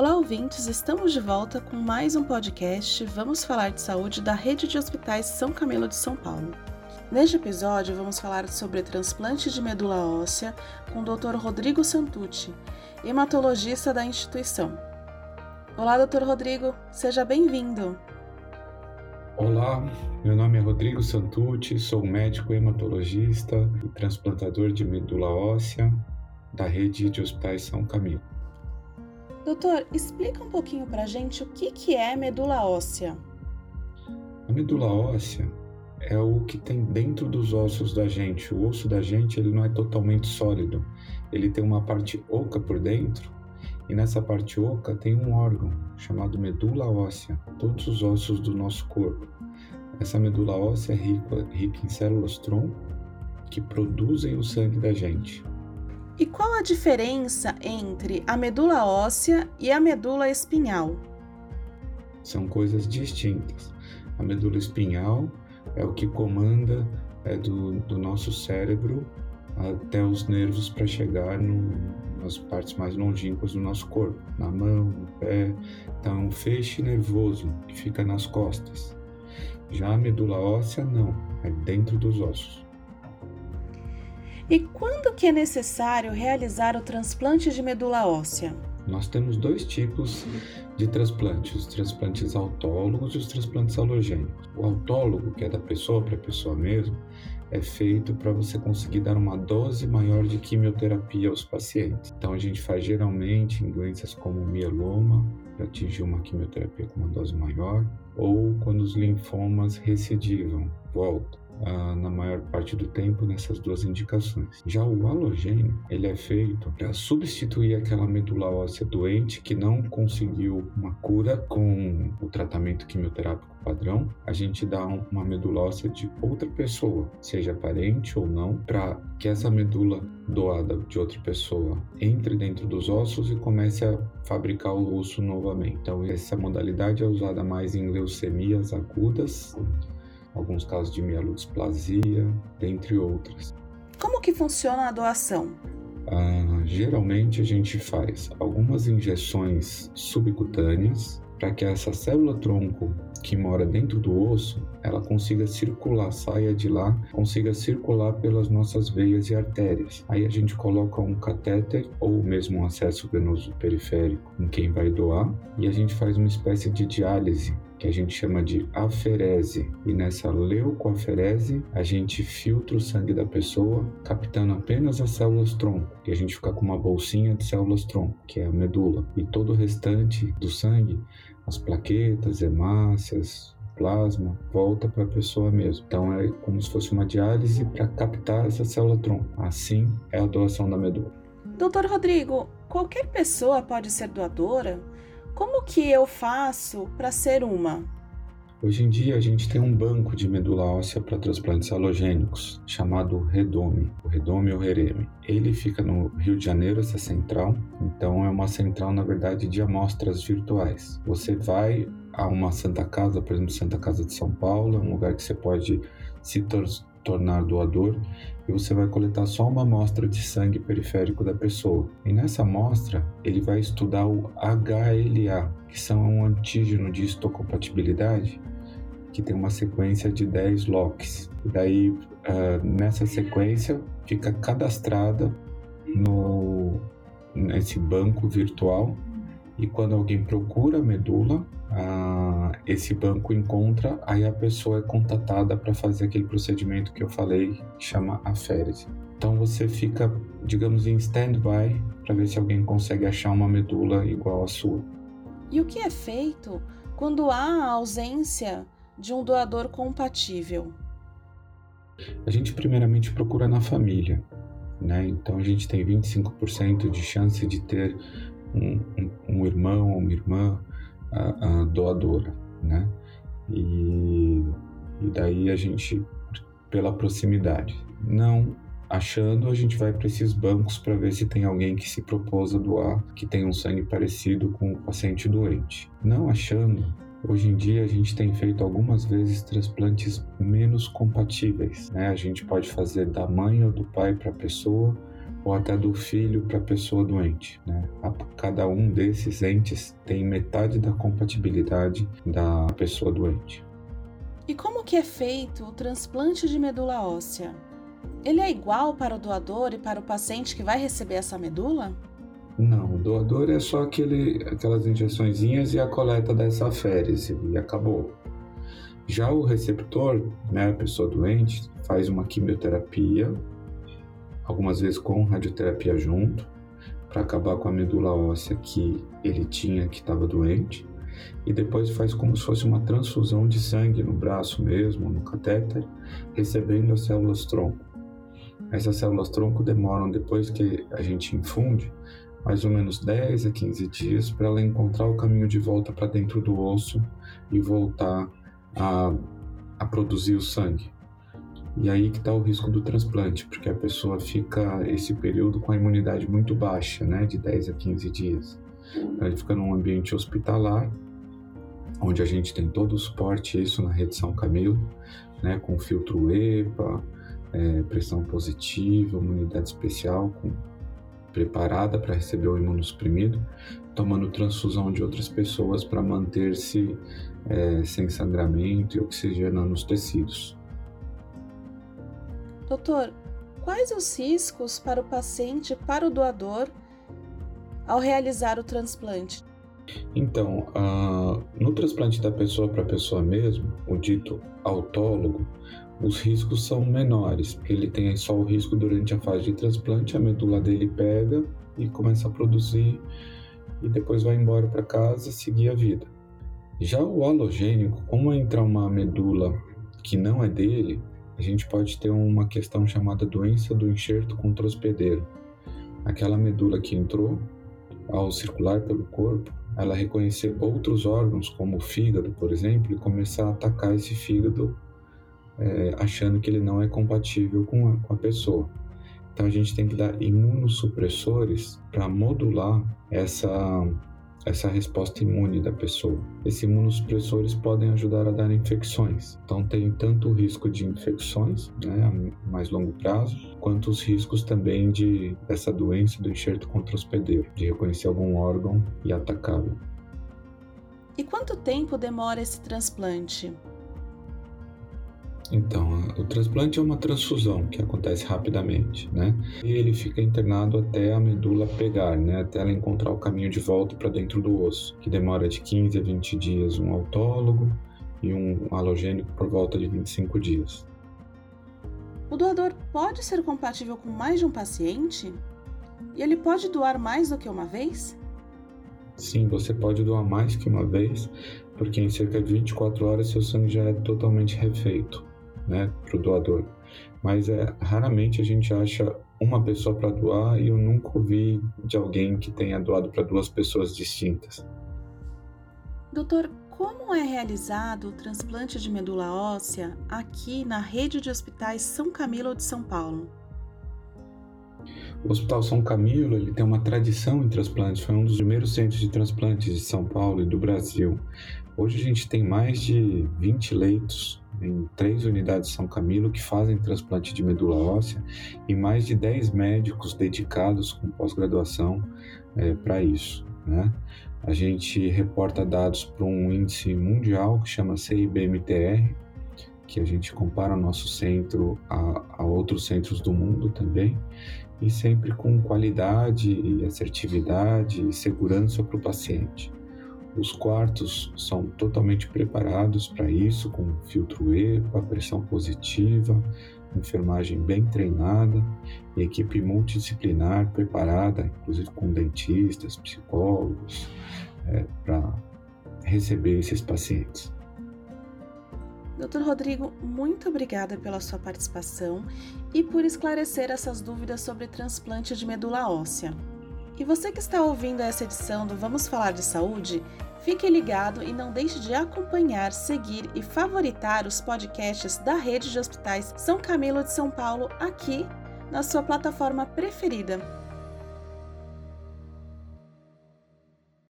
Olá, ouvintes! Estamos de volta com mais um podcast. Vamos falar de saúde da rede de hospitais São Camilo de São Paulo. Neste episódio, vamos falar sobre transplante de medula óssea com o Dr. Rodrigo Santucci, hematologista da instituição. Olá, Dr. Rodrigo, seja bem-vindo. Olá, meu nome é Rodrigo Santucci, sou médico hematologista e transplantador de medula óssea da rede de hospitais São Camilo. Doutor, explica um pouquinho pra gente o que, que é medula óssea. A medula óssea é o que tem dentro dos ossos da gente. O osso da gente ele não é totalmente sólido. Ele tem uma parte oca por dentro e nessa parte oca tem um órgão chamado medula óssea. Todos os ossos do nosso corpo. Essa medula óssea é rica, rica em células tronco que produzem o sangue da gente. E qual a diferença entre a medula óssea e a medula espinhal? São coisas distintas. A medula espinhal é o que comanda é, do, do nosso cérebro até os nervos para chegar no, nas partes mais longínquas do nosso corpo, na mão, no pé. Então, é um feixe nervoso que fica nas costas. Já a medula óssea, não, é dentro dos ossos. E quando que é necessário realizar o transplante de medula óssea? Nós temos dois tipos de transplantes, os transplantes autólogos e os transplantes halogênicos. O autólogo, que é da pessoa para a pessoa mesmo, é feito para você conseguir dar uma dose maior de quimioterapia aos pacientes. Então a gente faz geralmente em doenças como mieloma, para atingir uma quimioterapia com uma dose maior, ou quando os linfomas recidivam, voltam na maior parte do tempo nessas duas indicações. Já o halogênico, ele é feito para substituir aquela medula óssea doente que não conseguiu uma cura com o tratamento quimioterápico padrão, a gente dá uma medula óssea de outra pessoa, seja parente ou não, para que essa medula doada de outra pessoa entre dentro dos ossos e comece a fabricar o osso novamente. Então, essa modalidade é usada mais em leucemias agudas alguns casos de mielodisplasia, dentre outras. Como que funciona a doação? Ah, geralmente a gente faz algumas injeções subcutâneas para que essa célula tronco que mora dentro do osso, ela consiga circular, saia de lá, consiga circular pelas nossas veias e artérias. Aí a gente coloca um catéter ou mesmo um acesso venoso periférico em quem vai doar e a gente faz uma espécie de diálise que a gente chama de aferese. E nessa leucoaferese, a gente filtra o sangue da pessoa, captando apenas as células tronco, e a gente fica com uma bolsinha de células tronco, que é a medula. E todo o restante do sangue, as plaquetas, hemácias, plasma volta para a pessoa mesmo. Então é como se fosse uma diálise para captar essa célula tronco. Assim é a doação da medula. Doutor Rodrigo, qualquer pessoa pode ser doadora? Como que eu faço para ser uma? Hoje em dia a gente tem um banco de medula óssea para transplantes halogênicos chamado Redome, o Redome ou Rereme. Ele fica no Rio de Janeiro, essa central, então é uma central na verdade de amostras virtuais. Você vai a uma Santa Casa, por exemplo, Santa Casa de São Paulo, é um lugar que você pode se tornar doador e você vai coletar só uma amostra de sangue periférico da pessoa. E nessa amostra, ele vai estudar o HLA, que são um antígeno de histocompatibilidade que tem uma sequência de 10 locks. E daí, uh, nessa sequência, fica cadastrada no, nesse banco virtual e quando alguém procura a medula, esse banco encontra, aí a pessoa é contatada para fazer aquele procedimento que eu falei, que chama aférese. Então você fica, digamos, em stand-by para ver se alguém consegue achar uma medula igual à sua. E o que é feito quando há a ausência de um doador compatível? A gente primeiramente procura na família, né? Então a gente tem 25% de chance de ter um, um, irmão ou uma irmã a, a doadora, né? E, e daí a gente, pela proximidade, não achando, a gente vai para esses bancos para ver se tem alguém que se propôs a doar, que tem um sangue parecido com o paciente doente. Não achando, hoje em dia a gente tem feito algumas vezes transplantes menos compatíveis. Né? A gente pode fazer da mãe ou do pai para a pessoa ou até do filho para a pessoa doente. Né? Cada um desses entes tem metade da compatibilidade da pessoa doente. E como que é feito o transplante de medula óssea? Ele é igual para o doador e para o paciente que vai receber essa medula? Não, o doador é só aquele, aquelas injeçõezinhas e a coleta dessa férese e acabou. Já o receptor, né, a pessoa doente, faz uma quimioterapia, algumas vezes com radioterapia junto, para acabar com a medula óssea que ele tinha que estava doente, e depois faz como se fosse uma transfusão de sangue no braço mesmo, no catéter, recebendo as células tronco. Essas células tronco demoram depois que a gente infunde mais ou menos 10 a 15 dias para ela encontrar o caminho de volta para dentro do osso e voltar a, a produzir o sangue. E aí que está o risco do transplante, porque a pessoa fica esse período com a imunidade muito baixa, né, de 10 a 15 dias. Então, ele fica num ambiente hospitalar, onde a gente tem todo o suporte, isso na rede São Camilo, né, com filtro EPA, é, pressão positiva, imunidade especial, com, preparada para receber o imunossuprimido, tomando transfusão de outras pessoas para manter-se é, sem sangramento e oxigenando os tecidos. Doutor, quais os riscos para o paciente para o doador ao realizar o transplante? Então, uh, no transplante da pessoa para pessoa mesmo, o dito autólogo, os riscos são menores, porque ele tem só o risco durante a fase de transplante, a medula dele pega e começa a produzir e depois vai embora para casa seguir a vida. Já o halogênico, como entrar uma medula que não é dele, a gente pode ter uma questão chamada doença do enxerto contra hospedeiro. Aquela medula que entrou, ao circular pelo corpo, ela reconhecer outros órgãos, como o fígado, por exemplo, e começar a atacar esse fígado, é, achando que ele não é compatível com a, com a pessoa. Então a gente tem que dar imunossupressores para modular essa essa resposta imune da pessoa. Esses imunossupressores podem ajudar a dar infecções. Então tem tanto o risco de infecções, né, a mais longo prazo, quanto os riscos também de dessa doença do enxerto contra hospedeiro, de reconhecer algum órgão e atacá-lo. E quanto tempo demora esse transplante? Então, o transplante é uma transfusão que acontece rapidamente, né? E ele fica internado até a medula pegar, né? Até ela encontrar o caminho de volta para dentro do osso, que demora de 15 a 20 dias um autólogo e um halogênico por volta de 25 dias. O doador pode ser compatível com mais de um paciente? E ele pode doar mais do que uma vez? Sim, você pode doar mais que uma vez, porque em cerca de 24 horas seu sangue já é totalmente refeito né, para o doador. Mas é, raramente a gente acha uma pessoa para doar e eu nunca ouvi de alguém que tenha doado para duas pessoas distintas. Doutor, como é realizado o transplante de medula óssea aqui na rede de hospitais São Camilo de São Paulo? O Hospital São Camilo ele tem uma tradição em transplantes, foi um dos primeiros centros de transplantes de São Paulo e do Brasil. Hoje a gente tem mais de 20 leitos em três unidades de São Camilo que fazem transplante de medula óssea e mais de 10 médicos dedicados com pós-graduação é, para isso. Né? A gente reporta dados para um índice mundial que chama CIBMTR, que a gente compara o nosso centro a, a outros centros do mundo também, e sempre com qualidade assertividade e segurança para o paciente. Os quartos são totalmente preparados para isso, com filtro EPA, pressão positiva, enfermagem bem treinada e equipe multidisciplinar preparada, inclusive com dentistas, psicólogos, é, para receber esses pacientes. Doutor Rodrigo, muito obrigada pela sua participação e por esclarecer essas dúvidas sobre transplante de medula óssea. E você que está ouvindo essa edição do Vamos Falar de Saúde, fique ligado e não deixe de acompanhar, seguir e favoritar os podcasts da Rede de Hospitais São Camilo de São Paulo aqui na sua plataforma preferida.